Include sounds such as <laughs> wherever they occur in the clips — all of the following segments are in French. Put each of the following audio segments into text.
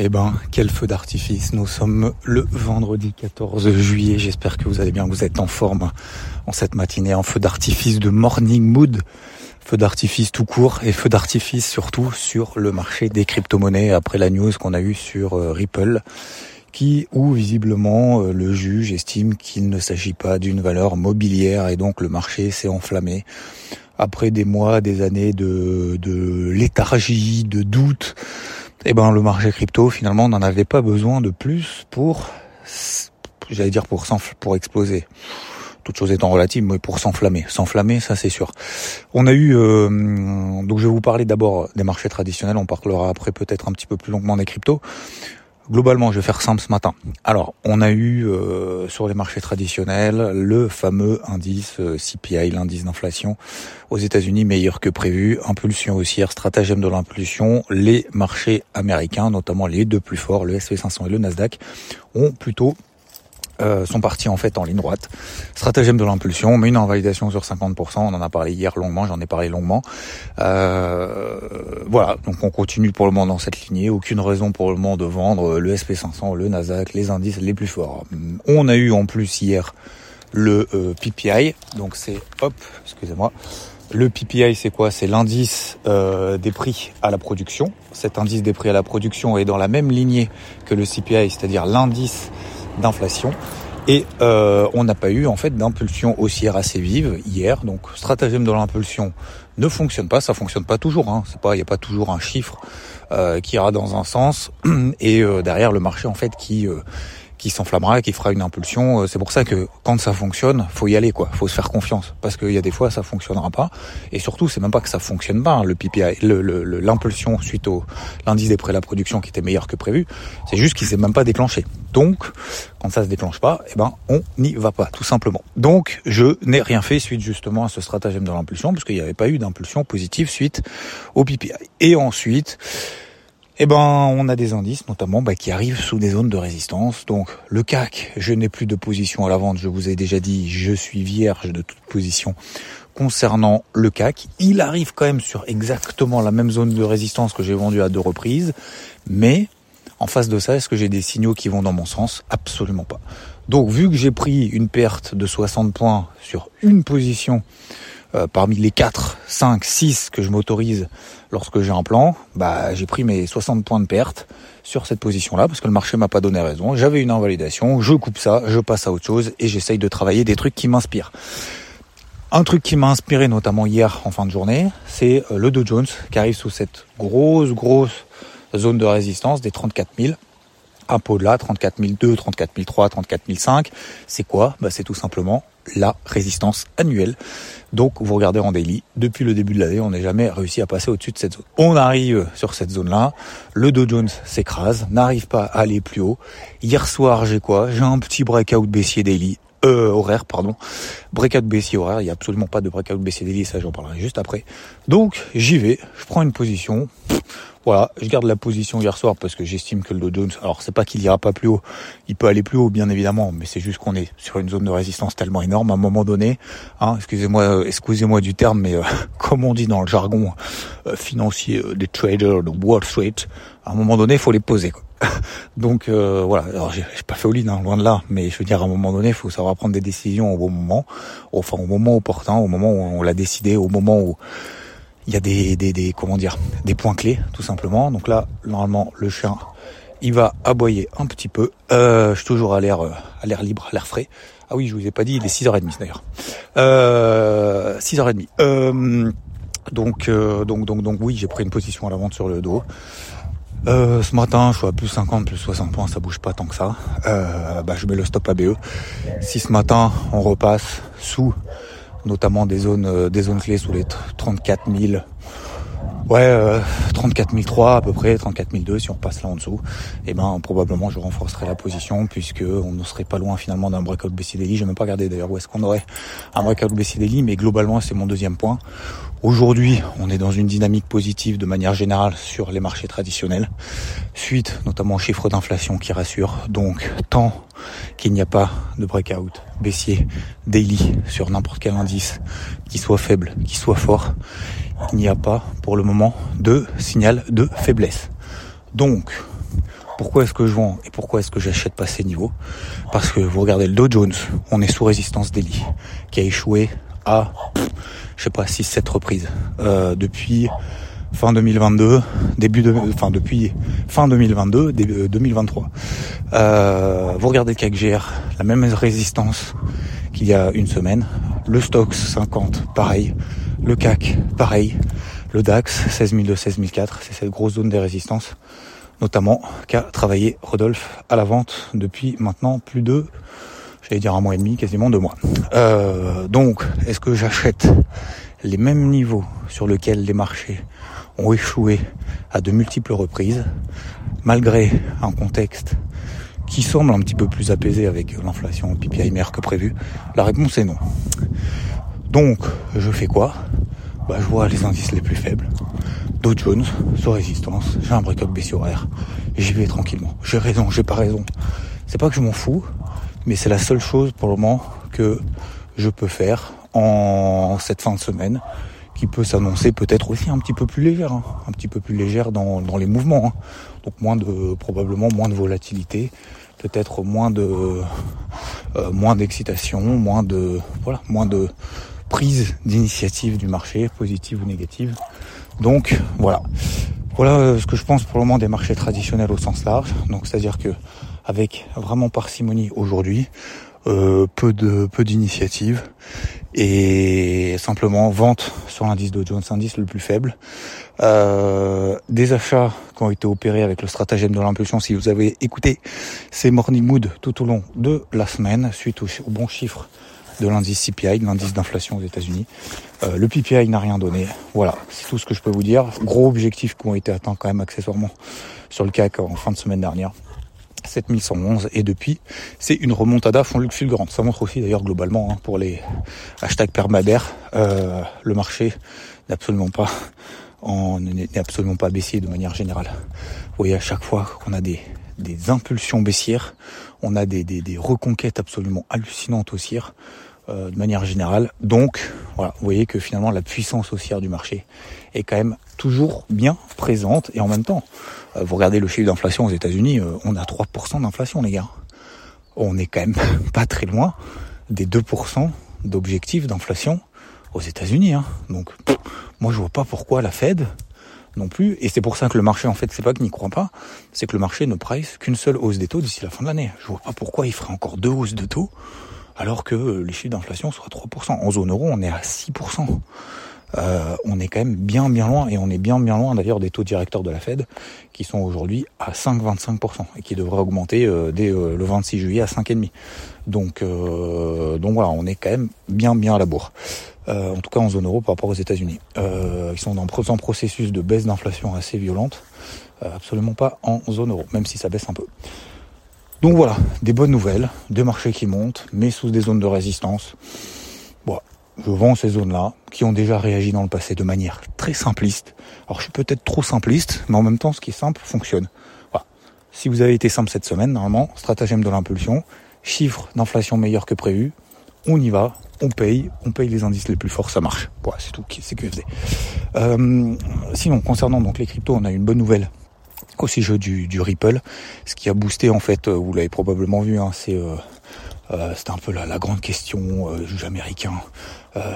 Eh ben, quel feu d'artifice. Nous sommes le vendredi 14 juillet. J'espère que vous allez bien, vous êtes en forme en cette matinée, en feu d'artifice de morning mood. Feu d'artifice tout court et feu d'artifice surtout sur le marché des crypto-monnaies après la news qu'on a eue sur euh, Ripple qui, où visiblement euh, le juge estime qu'il ne s'agit pas d'une valeur mobilière et donc le marché s'est enflammé après des mois, des années de, de léthargie, de doute eh ben le marché crypto finalement n'en avait pas besoin de plus pour, j'allais dire pour pour exploser. Toute chose étant relative, mais pour s'enflammer. S'enflammer, ça c'est sûr. On a eu, euh, donc je vais vous parler d'abord des marchés traditionnels. On parlera après peut-être un petit peu plus longuement des cryptos. Globalement, je vais faire simple ce matin. Alors, on a eu euh, sur les marchés traditionnels le fameux indice euh, CPI, l'indice d'inflation aux États-Unis meilleur que prévu, impulsion haussière, stratagème de l'impulsion. Les marchés américains, notamment les deux plus forts, le S&P 500 et le Nasdaq, ont plutôt euh, sont partis en fait en ligne droite. Stratagème de l'impulsion, on met une invalidation sur 50%, on en a parlé hier longuement, j'en ai parlé longuement. Euh, voilà, donc on continue pour le moment dans cette lignée, aucune raison pour le moment de vendre le SP500, le Nasdaq, les indices les plus forts. On a eu en plus hier le euh, PPI, donc c'est, hop, excusez-moi, le PPI, c'est quoi? C'est l'indice euh, des prix à la production. Cet indice des prix à la production est dans la même lignée que le CPI, c'est-à-dire l'indice d'inflation. Et euh, on n'a pas eu en fait d'impulsion haussière assez vive hier. Donc stratagème de l'impulsion ne fonctionne pas, ça fonctionne pas toujours. Hein. C'est pas, il n'y a pas toujours un chiffre euh, qui ira dans un sens <clears throat> et euh, derrière le marché en fait qui qui s'enflammera, qui fera une impulsion. Euh, c'est pour ça que quand ça fonctionne, faut y aller, quoi. Faut se faire confiance, parce qu'il y a des fois ça fonctionnera pas. Et surtout, c'est même pas que ça fonctionne pas, hein, le PPI, l'impulsion suite au l'indice des prêts à la production qui était meilleur que prévu. C'est juste qu'il s'est même pas déclenché. Donc, quand ça se déclenche pas, eh ben, on n'y va pas, tout simplement. Donc, je n'ai rien fait suite justement à ce stratagème de l'impulsion, parce qu'il n'y avait pas eu d'impulsion positive suite au PPI. Et ensuite, eh ben, on a des indices, notamment, bah, qui arrivent sous des zones de résistance. Donc, le CAC, je n'ai plus de position à la vente. Je vous ai déjà dit, je suis vierge de toute position concernant le CAC. Il arrive quand même sur exactement la même zone de résistance que j'ai vendue à deux reprises. Mais, en face de ça, est-ce que j'ai des signaux qui vont dans mon sens? Absolument pas. Donc, vu que j'ai pris une perte de 60 points sur une position, euh, parmi les 4, 5, 6 que je m'autorise lorsque j'ai un plan, bah, j'ai pris mes 60 points de perte sur cette position-là parce que le marché m'a pas donné raison. J'avais une invalidation, je coupe ça, je passe à autre chose et j'essaye de travailler des trucs qui m'inspirent. Un truc qui m'a inspiré notamment hier en fin de journée, c'est euh, le Dow Jones qui arrive sous cette grosse, grosse zone de résistance des 34 000 un pot là, 34 002, 34 003, 34 005. C'est quoi? Bah, C'est tout simplement la résistance annuelle. Donc vous regardez en daily, depuis le début de l'année, on n'a jamais réussi à passer au-dessus de cette zone. On arrive sur cette zone-là, le Dow Jones s'écrase, n'arrive pas à aller plus haut. Hier soir, j'ai quoi? J'ai un petit breakout baissier daily, euh, horaire, pardon. Breakout baissier horaire, il n'y a absolument pas de breakout baissier daily, ça j'en parlerai juste après. Donc j'y vais, je prends une position. Voilà, je garde la position hier soir parce que j'estime que le Dow Jones, alors c'est pas qu'il ira pas plus haut, il peut aller plus haut bien évidemment, mais c'est juste qu'on est sur une zone de résistance tellement énorme à un moment donné. Hein, excusez-moi, euh, excusez-moi du terme, mais euh, <laughs> comme on dit dans le jargon euh, financier des traders de Wall Street, à un moment donné, il faut les poser. Quoi. <laughs> Donc voilà, alors j'ai pas fait au lit, hein, loin de là, mais je veux dire à un moment donné, il faut savoir prendre des décisions au bon moment, enfin au moment opportun, au moment où on l'a décidé, au moment où il y a des, des, des, comment dire, des points clés, tout simplement. Donc là, normalement, le chien, il va aboyer un petit peu. Euh, je suis toujours à l'air, euh, à l'air libre, à l'air frais. Ah oui, je vous ai pas dit, il est 6h30 d'ailleurs. Euh, 6h30. Euh, donc, euh, donc, donc, donc, oui, j'ai pris une position à la vente sur le dos. Euh, ce matin, je suis à plus 50, plus 60 points, ça bouge pas tant que ça. Euh, bah, je mets le stop ABE. Si ce matin, on repasse sous notamment des zones, euh, des zones clés sous les 34 000. Ouais, euh, 34 003 à peu près, 34 002 si on passe là en dessous, et eh ben probablement je renforcerai la position puisque on ne serait pas loin finalement d'un breakout. Je vais même pas regarder d'ailleurs où est-ce qu'on aurait un breakout daily, mais globalement c'est mon deuxième point. Aujourd'hui, on est dans une dynamique positive de manière générale sur les marchés traditionnels, suite notamment aux chiffres d'inflation qui rassurent. Donc tant qu'il n'y a pas de breakout baissier daily sur n'importe quel indice qui soit faible, qui soit fort, il n'y a pas pour le moment de signal de faiblesse. Donc, Pourquoi est-ce que je vends et pourquoi est-ce que j'achète pas ces niveaux? Parce que vous regardez le Dow Jones, on est sous résistance daily, qui a échoué à, je sais pas, 6-7 reprises euh, depuis fin 2022, début de, enfin depuis fin 2022, début 2023. Euh, vous regardez le CAC GR, la même résistance qu'il y a une semaine. Le Stoxx 50, pareil. Le CAC, pareil. Le DAX, 16002, 16004, c'est cette grosse zone des résistances, notamment qu'a travaillé Rodolphe à la vente depuis maintenant plus de, j'allais dire un mois et demi, quasiment deux mois. Euh, donc, est-ce que j'achète les mêmes niveaux sur lesquels les marchés ont échoué à de multiples reprises, malgré un contexte qui semble un petit peu plus apaisé avec l'inflation PPI meilleure que prévu? La réponse est non. Donc, je fais quoi? Bah, Je vois les indices les plus faibles. Dow Jones, sur résistance, j'ai un break-up et j'y vais tranquillement. J'ai raison, j'ai pas raison. C'est pas que je m'en fous, mais c'est la seule chose pour le moment que je peux faire en cette fin de semaine qui peut s'annoncer peut-être aussi un petit peu plus légère, hein. un petit peu plus légère dans, dans les mouvements. Hein. Donc moins de probablement moins de volatilité, peut-être moins de euh, moins d'excitation, moins de voilà, moins de prise d'initiative du marché, positive ou négative. Donc voilà. Voilà euh, ce que je pense pour le moment des marchés traditionnels au sens large. Donc c'est-à-dire que avec vraiment parcimonie aujourd'hui, euh, peu de peu d'initiatives et simplement vente sur l'indice Dow Jones, indice le plus faible. Euh, des achats qui ont été opérés avec le stratagème de l'impulsion. Si vous avez écouté ces morning mood tout au long de la semaine, suite au, bon chiffre de l'indice CPI, de l'indice d'inflation aux États-Unis. Euh, le PPI n'a rien donné. Voilà, c'est tout ce que je peux vous dire. Gros objectifs qui ont été atteints quand même accessoirement sur le CAC en fin de semaine dernière. 7111 et depuis c'est une remontada fond fulgurante. Ça montre aussi d'ailleurs globalement hein, pour les hashtags permadaires, euh, le marché n'est absolument pas n'est absolument pas baissier de manière générale. Vous voyez à chaque fois qu'on a des, des impulsions baissières, on a des, des, des reconquêtes absolument hallucinantes haussières euh, de manière générale. Donc voilà, vous voyez que finalement la puissance haussière du marché est quand même toujours bien présente et en même temps, euh, vous regardez le chiffre d'inflation aux États-Unis, euh, on a 3% d'inflation les gars. On est quand même <laughs> pas très loin des 2% d'objectifs d'inflation aux États-Unis. Hein. Donc moi je vois pas pourquoi la Fed non plus. Et c'est pour ça que le marché, en fait, c'est pas qu'il n'y croit pas, c'est que le marché ne price qu'une seule hausse des taux d'ici la fin de l'année. Je vois pas pourquoi il ferait encore deux hausses de taux alors que les chiffres d'inflation sont à 3%. En zone euro, on est à 6%. Euh, on est quand même bien bien loin et on est bien bien loin d'ailleurs des taux directeurs de la Fed qui sont aujourd'hui à 5,25% et qui devraient augmenter euh, dès euh, le 26 juillet à 5,5. Donc donc voilà, on est quand même bien bien à la bourre. en tout cas en zone euro par rapport aux États-Unis. ils sont dans un processus de baisse d'inflation assez violente, absolument pas en zone euro, même si ça baisse un peu. Donc voilà, des bonnes nouvelles, des marchés qui montent, mais sous des zones de résistance. Bon, je vends ces zones-là, qui ont déjà réagi dans le passé de manière très simpliste. Alors je suis peut-être trop simpliste, mais en même temps, ce qui est simple fonctionne. Voilà. Si vous avez été simple cette semaine, normalement, stratagème de l'impulsion, chiffre d'inflation meilleur que prévu, on y va, on paye, on paye les indices les plus forts, ça marche. Voilà, c'est tout, c'est QFD. Euh, sinon, concernant donc les cryptos, on a une bonne nouvelle aussi jeu du, Ripple. Ce qui a boosté en fait, euh, vous l'avez probablement vu, hein, c'est euh, euh c'était un peu la, grande question juge américain.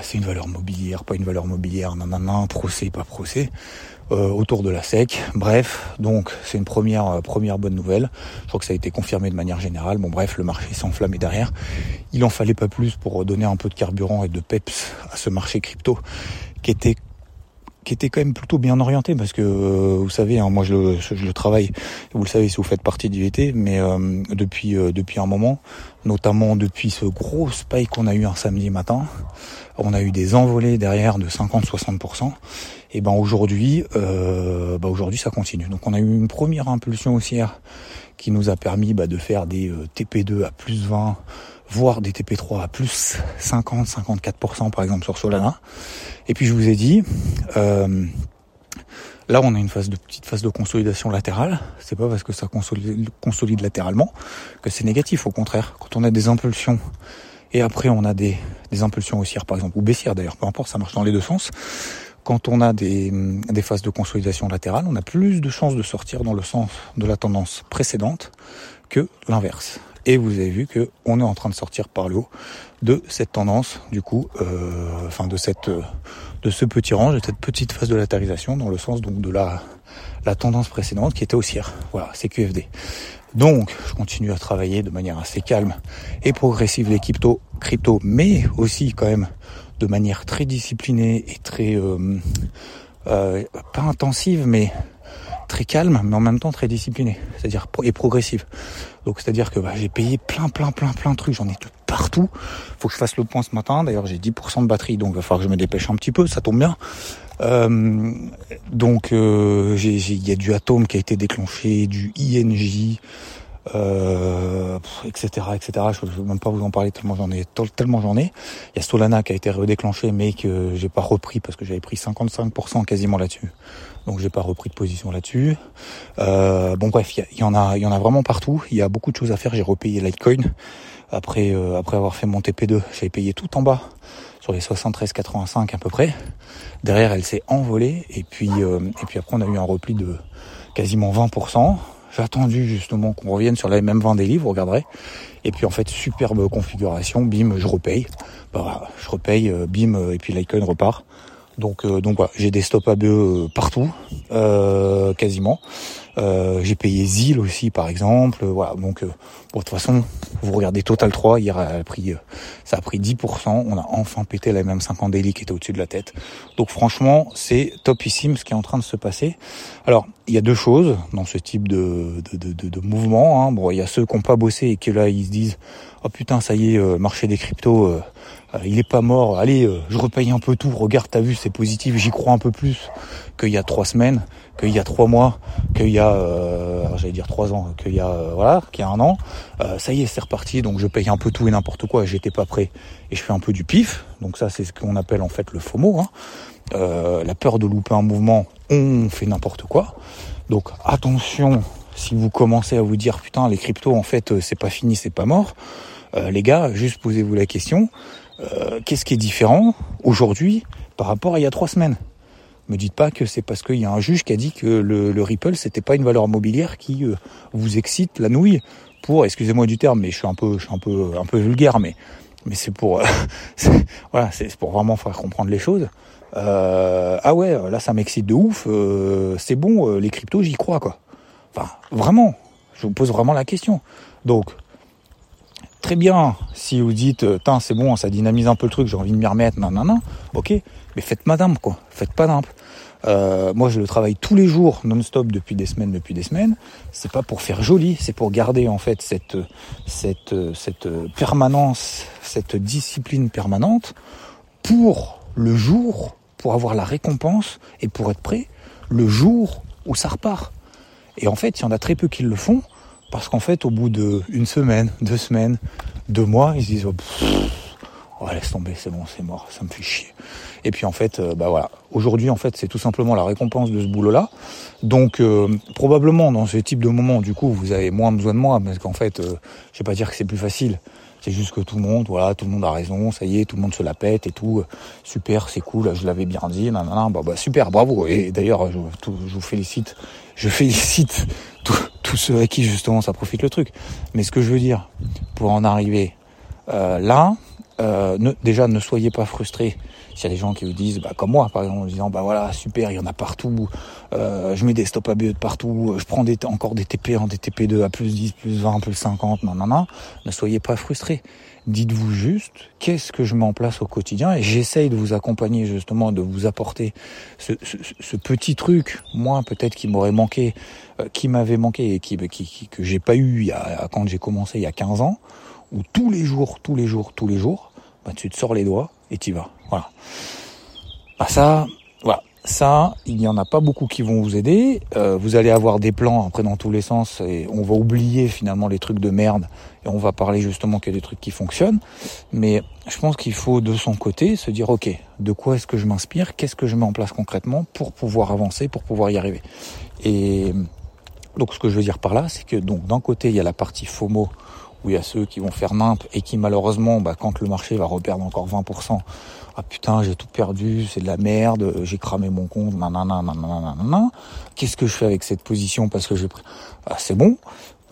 C'est une valeur mobilière, pas une valeur mobilière, nanana, procès, pas procès. autour de la SEC. Bref, donc c'est une première première bonne nouvelle. Je crois que ça a été confirmé de manière générale. Bon bref, le marché s'est enflammé derrière. Il en fallait pas plus pour donner un peu de carburant et de peps à ce marché crypto qui était qui était quand même plutôt bien orienté parce que euh, vous savez hein, moi je le, je le, travaille vous le savez si vous faites partie du VT mais euh, depuis euh, depuis un moment notamment depuis ce gros spike qu'on a eu un samedi matin on a eu des envolées derrière de 50-60% et ben aujourd'hui bah aujourd'hui ça continue. Donc on a eu une première impulsion haussière qui nous a permis bah, de faire des TP2 à plus 20 voire des TP3 à plus 50-54% par exemple sur Solana. Et puis je vous ai dit, euh, là on a une phase de petite phase de consolidation latérale. C'est pas parce que ça consolide, latéralement que c'est négatif. Au contraire, quand on a des impulsions et après on a des, impulsions haussières par exemple ou baissières d'ailleurs, peu importe, ça marche dans les deux sens. quand on a des phases de consolidation latérale, on a plus de chances de sortir dans le sens de la tendance précédente que l'inverse. Et vous avez vu que on est en train de sortir par le haut de cette tendance, du coup, euh, enfin de cette, de ce petit range, de cette petite phase de latérisation dans le sens donc de la, la tendance précédente qui était haussière. Voilà, c'est QFD. Donc, je continue à travailler de manière assez calme et progressive les crypto, crypto, mais aussi quand même de manière très disciplinée et très euh, euh, pas intensive, mais très calme, mais en même temps très disciplinée, c'est-à-dire et progressive. Donc c'est-à-dire que bah, j'ai payé plein, plein, plein, plein de trucs, j'en ai de partout. Faut que je fasse le point ce matin. D'ailleurs j'ai 10% de batterie, donc il va falloir que je me dépêche un petit peu, ça tombe bien. Euh, donc euh, il y a du atome qui a été déclenché, du INJ, euh, etc., etc. Je ne veux même pas vous en parler tellement j'en ai, tellement j'en ai. Il y a Solana qui a été redéclenché, mais que j'ai pas repris parce que j'avais pris 55% quasiment là-dessus. Donc j'ai pas repris de position là-dessus. Euh, bon bref, il y, en a, il y en a vraiment partout. Il y a beaucoup de choses à faire. J'ai repayé Litecoin après euh, après avoir fait mon TP2. J'avais payé tout en bas sur les 73,85 à peu près. Derrière, elle s'est envolée et puis euh, et puis après on a eu un repli de quasiment 20%. J'ai attendu justement qu'on revienne sur la même 20 des livres, vous regarderez. Et puis en fait, superbe configuration, bim, je repaye. Bah, je repaye, euh, bim, euh, et puis l'icône repart. Donc, euh, donc voilà, j'ai des stops ABE partout, euh, quasiment. Euh, j'ai payé ZIL aussi, par exemple. Voilà, donc de toute façon, vous regardez Total 3, hier, a ça a pris 10%. On a enfin pété la même 50 daily qui était au-dessus de la tête. Donc franchement, c'est topissime ce qui est en train de se passer. Alors, il y a deux choses dans ce type de, de, de, de, mouvement. Hein. Bon, il y a ceux qui n'ont pas bossé et qui là, ils se disent, oh putain, ça y est, marché des cryptos euh, il est pas mort, allez, euh, je repaye un peu tout, regarde, t'as vu, c'est positif, j'y crois un peu plus qu'il y a trois semaines, qu'il y a trois mois, qu'il y a, euh, j'allais dire trois ans, qu'il y a, voilà, qu'il y a un an. ça y est, c'est reparti, donc je paye un peu tout et n'importe quoi, j'étais pas prêt, et je fais un peu du pif, donc ça c'est ce qu'on appelle en fait le FOMO, hein. la peur de louper un mouvement, on fait n'importe quoi. Donc attention, si vous commencez à vous dire, putain, les cryptos, en fait, c'est pas fini, c'est pas mort. Les gars, juste posez-vous la question. Euh, qu'est-ce qui est différent aujourd'hui par rapport à il y a trois semaines? Me dites pas que c'est parce qu'il y a un juge qui a dit que le, le Ripple c'était pas une valeur mobilière qui euh, vous excite la nouille pour, excusez-moi du terme, mais je suis un peu, je suis un peu, un peu vulgaire, mais mais c'est pour, euh, <laughs> voilà, c'est pour vraiment faire comprendre les choses. ah ouais, là ça m'excite de ouf. c'est bon, les cryptos, j'y crois quoi. Enfin, vraiment, je vous pose vraiment la question. Donc, bien si vous dites, c'est bon, ça dynamise un peu le truc, j'ai envie de m'y remettre, non, non, non, ok, mais faites madame, quoi, faites pas d'imp. Euh, moi, je le travaille tous les jours, non-stop, depuis des semaines, depuis des semaines. C'est pas pour faire joli, c'est pour garder en fait cette cette cette permanence, cette discipline permanente pour le jour, pour avoir la récompense et pour être prêt le jour où ça repart. Et en fait, il y en a très peu qui le font. Parce qu'en fait, au bout de une semaine, deux semaines, deux mois, ils se disent oh, laisse tomber, c'est bon, c'est mort, ça me fait chier. Et puis en fait, euh, bah voilà, aujourd'hui en fait, c'est tout simplement la récompense de ce boulot-là. Donc euh, probablement dans ce type de moment, du coup, vous avez moins besoin de moi, parce qu'en fait, euh, je vais pas dire que c'est plus facile. C'est juste que tout le monde, voilà, tout le monde a raison, ça y est, tout le monde se la pète et tout. Super, c'est cool, je l'avais bien dit, nanana, bah, bah super, bravo. Et d'ailleurs, je, je, vous félicite, je félicite tous ceux à qui justement ça profite le truc. Mais ce que je veux dire, pour en arriver euh, là, euh, ne, déjà ne soyez pas frustrés s'il y a des gens qui vous disent, bah, comme moi par exemple, en disant bah voilà super, il y en a partout, euh, je mets des stop ABE de partout, je prends des, encore des TP en des TP2 à plus 10, plus 20, plus 50, non non non, ne soyez pas frustrés. Dites-vous juste qu'est-ce que je mets en place au quotidien et j'essaye de vous accompagner justement, de vous apporter ce, ce, petit truc, moi peut-être qui m'aurait manqué, euh, qui m'avait manqué et qui, qui, que j'ai pas eu il y a, quand j'ai commencé il y a 15 ans, où tous les jours, tous les jours, tous les jours, bah, tu te sors les doigts et tu vas. Voilà. Bah ça, voilà. Ça, il n'y en a pas beaucoup qui vont vous aider. Euh, vous allez avoir des plans après dans tous les sens et on va oublier finalement les trucs de merde et on va parler justement qu'il y a des trucs qui fonctionnent. Mais je pense qu'il faut de son côté se dire ok, de quoi est-ce que je m'inspire, qu'est-ce que je mets en place concrètement pour pouvoir avancer, pour pouvoir y arriver? Et Donc ce que je veux dire par là, c'est que donc d'un côté il y a la partie FOMO où il y a ceux qui vont faire nimp et qui malheureusement, bah, quand le marché va reperdre encore 20%, ah putain j'ai tout perdu, c'est de la merde, j'ai cramé mon compte, nanana, nanana, nanana. Qu'est-ce que je fais avec cette position parce que j'ai pris, ah, c'est bon.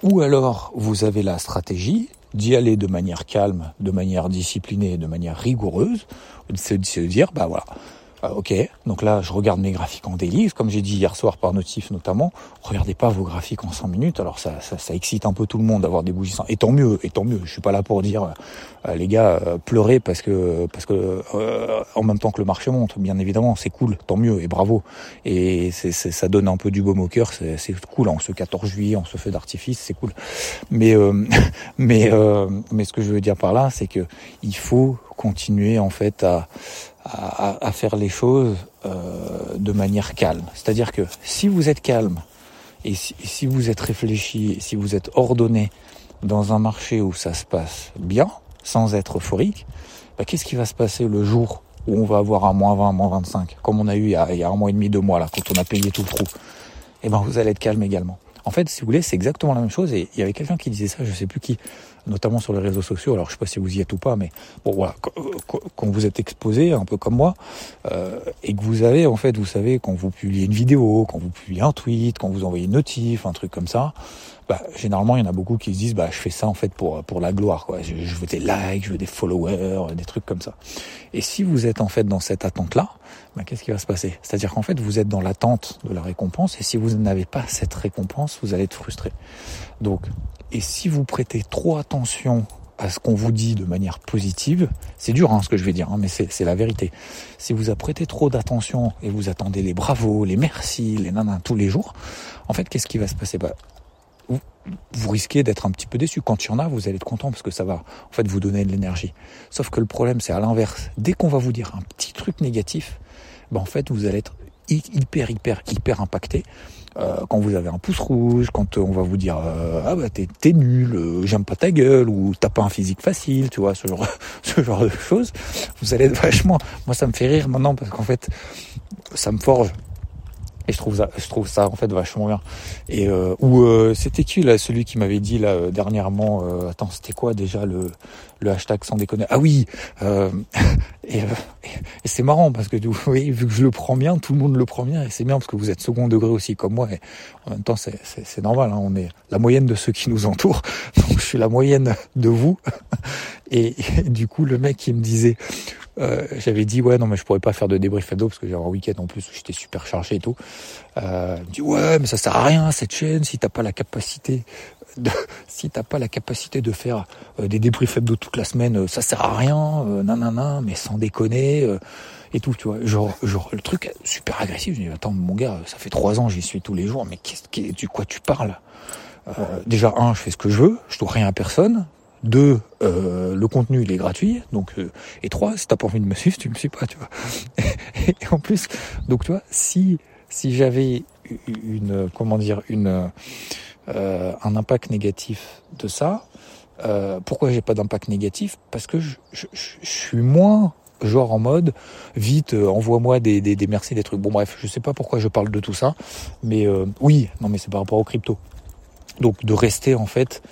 Ou alors vous avez la stratégie d'y aller de manière calme, de manière disciplinée, de manière rigoureuse, de se dire bah voilà ah, ok, donc là je regarde mes graphiques en daily, comme j'ai dit hier soir par notif notamment, regardez pas vos graphiques en 5 minutes, alors ça, ça, ça excite un peu tout le monde d'avoir des bougies sans... Et tant mieux, et tant mieux, je suis pas là pour dire euh, les gars euh, pleurez parce que parce que euh, en même temps que le marché monte, bien évidemment, c'est cool, tant mieux et bravo. Et c'est, ça donne un peu du baume au cœur, c'est, c'est cool, en ce 14 juillet, on se fait d'artifice, c'est cool. Mais <laughs> mais mais ce que je veux dire par là, c'est que il faut continuer en fait à à, à, faire les choses euh, de manière calme. C'est-à-dire que si vous êtes calme et si, si, vous êtes réfléchi, si vous êtes ordonné dans un marché où ça se passe bien, sans être euphorique, bah, qu'est-ce qui va se passer le jour où on va avoir un moins 20, moins 25, comme on a eu il y a, il y a un mois et demi, deux mois là, quand on a payé tout le trou? Eh ben vous allez être calme également. En fait, si vous voulez, c'est exactement la même chose. Et il y avait quelqu'un qui disait ça, je sais plus qui, notamment sur les réseaux sociaux. Alors, je sais pas si vous y êtes ou pas, mais bon, voilà, quand vous êtes exposé, un peu comme moi, euh, et que vous avez, en fait, vous savez, quand vous publiez une vidéo, quand vous publiez un tweet, quand vous envoyez une notif, un truc comme ça, bah, généralement, il y en a beaucoup qui se disent, bah, je fais ça en fait pour pour la gloire, quoi. Je, je veux des likes, je veux des followers, des trucs comme ça. Et si vous êtes en fait dans cette attente-là, bah, qu'est-ce qui va se passer? C'est-à-dire qu'en fait, vous êtes dans l'attente de la récompense, et si vous n'avez pas cette récompense, vous allez être frustré. Donc, et si vous prêtez trop attention à ce qu'on vous dit de manière positive, c'est dur hein, ce que je vais dire, hein, mais c'est la vérité. Si vous prêtez trop d'attention et vous attendez les bravos, les merci, les nanas tous les jours, en fait, qu'est-ce qui va se passer? Bah, vous, risquez d'être un petit peu déçu. Quand il y en a, vous allez être content parce que ça va en fait vous donner de l'énergie. Sauf que le problème, c'est à l'inverse. Dès qu'on va vous dire un petit truc négatif, ben en fait, vous allez être hyper, hyper, hyper impacté. Euh, quand vous avez un pouce rouge, quand on va vous dire euh, ah bah t'es, nul, euh, j'aime pas ta gueule ou t'as pas un physique facile, tu vois ce genre <laughs> ce genre de choses, vous allez être vachement. Moi ça me fait rire maintenant parce qu'en fait ça me forge et je trouve ça, je trouve ça en fait vachement bien. Et euh, ou euh, c'était qui là, celui qui m'avait dit là euh, dernièrement, attends, c'était quoi déjà le le hashtag sans déconner Ah oui. Euh, <laughs> et, et c'est marrant parce que vu que je le prends bien, tout le monde le prend bien et c'est bien parce que vous êtes second degré aussi comme moi. Et en même temps, c'est normal. Hein, on est la moyenne de ceux qui nous entourent. <laughs> Donc je suis la moyenne de vous. <laughs> Et, et du coup, le mec qui me disait euh, j'avais dit ouais non mais je pourrais pas faire de débrief ado parce que j'avais un week-end en plus où j'étais super chargé et tout. Euh, il me dit ouais mais ça sert à rien cette chaîne si t'as pas la capacité de, si t'as pas la capacité de faire euh, des débriefs hebdo toute la semaine, euh, ça sert à rien, euh, nanana, mais sans déconner euh, et tout, tu vois. Genre, genre le truc super agressif. Je dis attends mon gars, ça fait trois ans j'y suis tous les jours, mais qu'est-ce que du quoi tu parles? Déjà un, je fais ce que je veux, je dois rien à personne. Deux, euh, le contenu il est gratuit, donc euh, et trois, si t'as pas envie de me suivre, tu me suis pas, tu vois. <laughs> et en plus, donc tu vois, si si j'avais une comment dire une euh, un impact négatif de ça, euh, pourquoi j'ai pas d'impact négatif? Parce que je, suis moins genre en mode vite euh, envoie-moi des, des, des merci des trucs bon bref je sais pas pourquoi je parle de tout ça mais oui non mais c'est par rapport aux crypto donc de rester en fait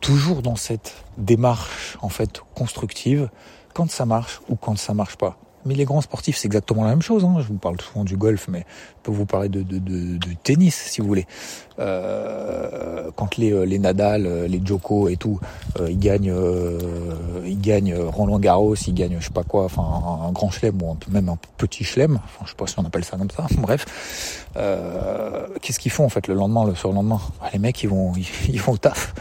toujours dans cette démarche en fait constructive quand ça marche ou quand ça marche pas. Mais les grands sportifs, c'est exactement la même chose. Hein. Je vous parle souvent du golf, mais je peux vous parler de, de tennis si vous voulez. Euh, quand les, euh, les Nadal, euh, les Djoko et tout, euh, ils gagnent, euh, ils gagnent Roland Garros, ils gagnent je sais pas quoi, enfin un, grand chelem ou même un petit chelem. Enfin, je sais pas si on appelle ça comme ça. <laughs> Bref, qu'est-ce qu'ils font en fait le lendemain, le surlendemain? Bah, Les mecs, ils vont, ils, <laughs> ils vont au taf.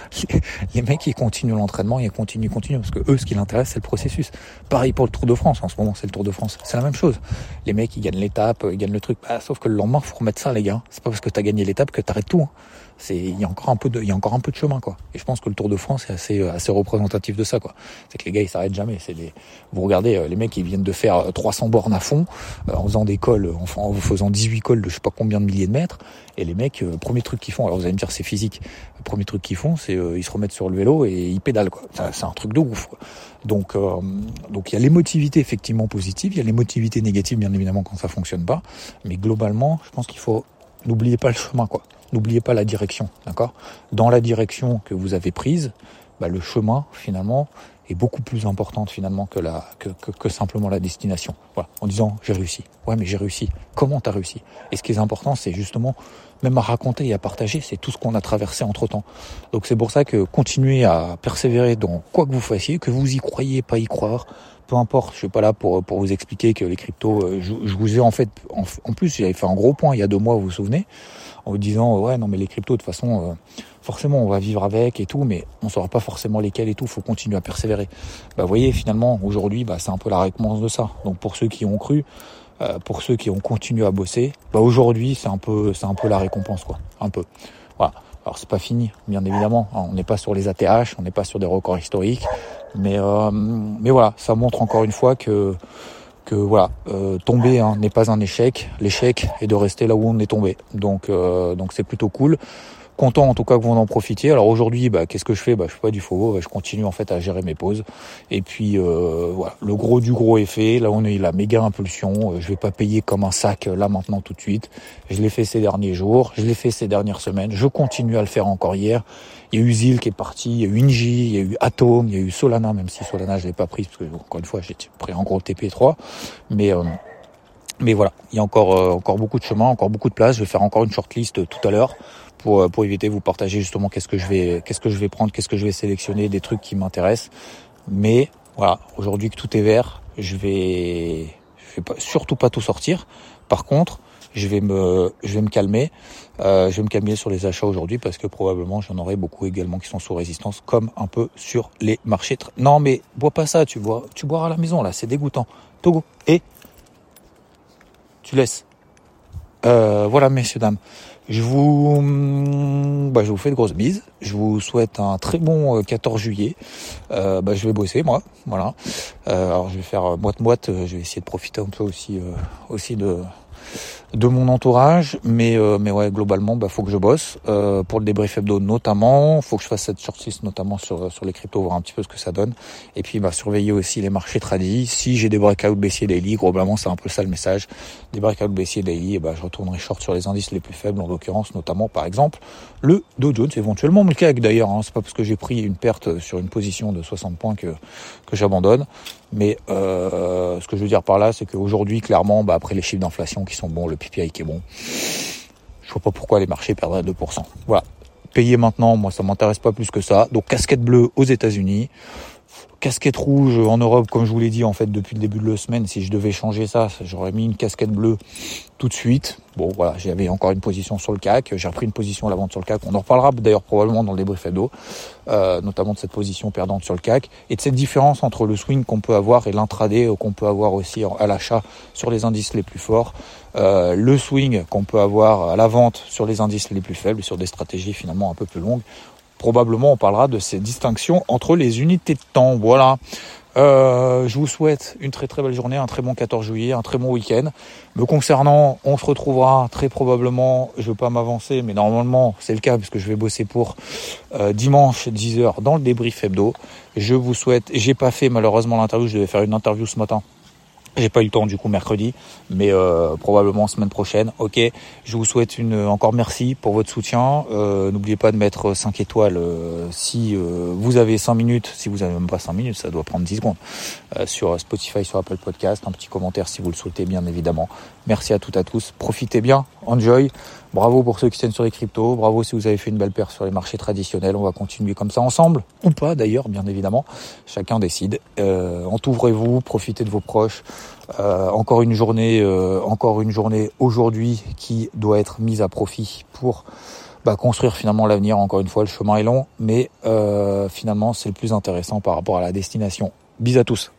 Les, mecs, ils continuent l'entraînement, ils continuent, continuent parce que eux, ce qui l'intéresse, c'est le processus. Pareil pour le Tour de France. En ce moment, c'est le Tour de France. C'est la même chose. Les mecs, ils gagnent l'étape, ils gagnent le truc. Bah, sauf que le lendemain, faut remettre ça, les gars. C'est pas parce que t'as gagné l'étape que t'arrêtes tout. Il y a encore un peu de chemin et je pense que le Tour de France est assez euh, représentatif de ça c'est que les gars ils s'arrêtent jamais. Vous regardez euh, les mecs ils viennent de faire 300 euh, bornes à fond en faisant des cols en, faisant 18 cols de je sais pas combien de milliers de mètres. Et les mecs premier truc qu'ils font alors vous allez me dire c'est physique. Le premier truc qu'ils font c'est ils se remettent sur le vélo et ils pédalent c'est un truc de ouf donc il y a l'émotivité effectivement positive il y a l'émotivité négative bien évidemment quand ça fonctionne pas. Mais globalement je pense qu'il faut n'oubliez pas le chemin, quoi. N'oubliez pas la direction, d'accord? Dans la direction que vous avez prise, bah, le chemin, finalement, est beaucoup plus importante finalement que, simplement la destination. Voilà, en disant j'ai réussi. Ouais, mais j'ai réussi. Comment t'as réussi? Et ce qui est important, c'est justement même à raconter et à partager, c'est tout ce qu'on a traversé entre temps. Donc c'est pour ça que continuez à persévérer dans quoi que vous fassiez, que vous y croyez, pas y croire, peu importe. Je suis pas là pour pour vous expliquer que les cryptos. Euh, je, je vous ai en fait, en, en plus, j'avais fait un gros point il y a deux mois, vous vous souvenez, en vous disant ouais non mais les cryptos de toute façon. Euh, forcément on va vivre avec et tout, mais on saura pas forcément lesquels et tout. Faut continuer à persévérer. Bah, vous voyez, finalement, aujourd'hui, bah, c'est un peu la récompense de ça. Donc pour ceux qui ont cru, euh, pour ceux qui ont continué à bosser, bah aujourd'hui, c'est un peu, c'est un peu la récompense, quoi. Un peu. Voilà. Alors c'est pas fini, bien évidemment. On n'est pas sur les ATH, on n'est pas sur des records historiques, mais euh, mais voilà, ça montre encore une fois que que voilà, euh, tomber hein, n'est pas un échec. L'échec est de rester là où on est tombé. Donc donc c'est plutôt cool content en tout cas que vous en profitiez. Alors aujourd'hui, bah, qu'est-ce que je fais? Bah, Je fais pas du faux, bah, je continue en fait à gérer mes pauses. Et puis euh, voilà, le gros du gros est fait. Là on eu la méga impulsion. Euh, je vais pas payer comme un sac euh, là maintenant tout de suite. Je l'ai fait ces derniers jours, je l'ai fait ces dernières semaines. Je continue à le faire encore hier. Il y a eu Zil qui est parti, il y a eu Inji, il y a eu Atom, il y a eu Solana, même si Solana je l'ai pas pris parce que encore une fois j'ai pris en gros TP3. Mais mais voilà, il y a encore encore beaucoup de chemin, encore beaucoup de place. Je vais faire encore une shortlist tout à l'heure pour, euh, pour éviter de vous partager justement qu'est-ce que je vais qu'est-ce que je vais prendre, qu'est-ce que je vais sélectionner, des trucs qui m'intéressent. Mais voilà, aujourd'hui que tout est vert, je vais je vais pas, surtout pas tout sortir. Par contre, je vais me je vais me calmer. Euh, je vais me calmer sur les achats aujourd'hui parce que probablement j'en aurai beaucoup également qui sont sous résistance, comme un peu sur les marchés. Non mais bois pas ça, tu bois tu boiras à la maison là, c'est dégoûtant. Togo et tu laisses. Euh, voilà messieurs dames. Je vous, mm, bah, je vous fais de grosses bises. Je vous souhaite un très bon 14 euh, juillet. Euh, bah, je vais bosser moi, voilà. Euh, alors je vais faire moite moite. Je vais essayer de profiter un peu aussi, aussi de de mon entourage, mais euh, mais ouais globalement bah faut que je bosse euh, pour le débrief hebdo notamment, faut que je fasse cette shortlist notamment sur sur les cryptos voir un petit peu ce que ça donne et puis bah surveiller aussi les marchés tradis. Si j'ai des breakouts baissiers daily, globalement c'est un peu ça le message. Des breakouts baissiers daily, et bah je retournerai short sur les indices les plus faibles en l'occurrence notamment par exemple le Dow Jones éventuellement le CAC d'ailleurs. Hein, c'est pas parce que j'ai pris une perte sur une position de 60 points que que j'abandonne. Mais euh, ce que je veux dire par là, c'est qu'aujourd'hui, clairement, bah, après les chiffres d'inflation qui sont bons, le PPI qui est bon, je vois pas pourquoi les marchés perdraient 2%. Voilà. Payer maintenant, moi, ça m'intéresse pas plus que ça. Donc, casquette bleue aux États-Unis casquette rouge en Europe, comme je vous l'ai dit en fait depuis le début de la semaine, si je devais changer ça, j'aurais mis une casquette bleue tout de suite. Bon voilà, j'avais encore une position sur le CAC, j'ai repris une position à la vente sur le CAC. On en reparlera d'ailleurs probablement dans le débrief d'eau, euh, notamment de cette position perdante sur le CAC et de cette différence entre le swing qu'on peut avoir et l'intraday qu'on peut avoir aussi à l'achat sur les indices les plus forts, euh, le swing qu'on peut avoir à la vente sur les indices les plus faibles, sur des stratégies finalement un peu plus longues probablement on parlera de ces distinctions entre les unités de temps. Voilà. Euh, je vous souhaite une très très belle journée, un très bon 14 juillet, un très bon week-end. Me concernant, on se retrouvera très probablement, je ne veux pas m'avancer, mais normalement c'est le cas puisque je vais bosser pour euh, dimanche 10h dans le débrief hebdo. Je vous souhaite, j'ai pas fait malheureusement l'interview, je devais faire une interview ce matin j'ai pas eu le temps du coup mercredi, mais euh, probablement semaine prochaine. Ok, je vous souhaite une encore merci pour votre soutien. Euh, N'oubliez pas de mettre 5 étoiles euh, si euh, vous avez 5 minutes. Si vous avez même pas 5 minutes, ça doit prendre 10 secondes. Euh, sur Spotify, sur Apple Podcast, un petit commentaire si vous le souhaitez bien évidemment. Merci à toutes et à tous. Profitez bien, enjoy. Bravo pour ceux qui tiennent sur les cryptos. Bravo si vous avez fait une belle paire sur les marchés traditionnels. On va continuer comme ça ensemble, ou pas d'ailleurs, bien évidemment. Chacun décide. Euh, Entouvrez-vous, profitez de vos proches. Euh, encore une journée, euh, encore une journée aujourd'hui qui doit être mise à profit pour bah, construire finalement l'avenir. Encore une fois, le chemin est long, mais euh, finalement c'est le plus intéressant par rapport à la destination. Bis à tous.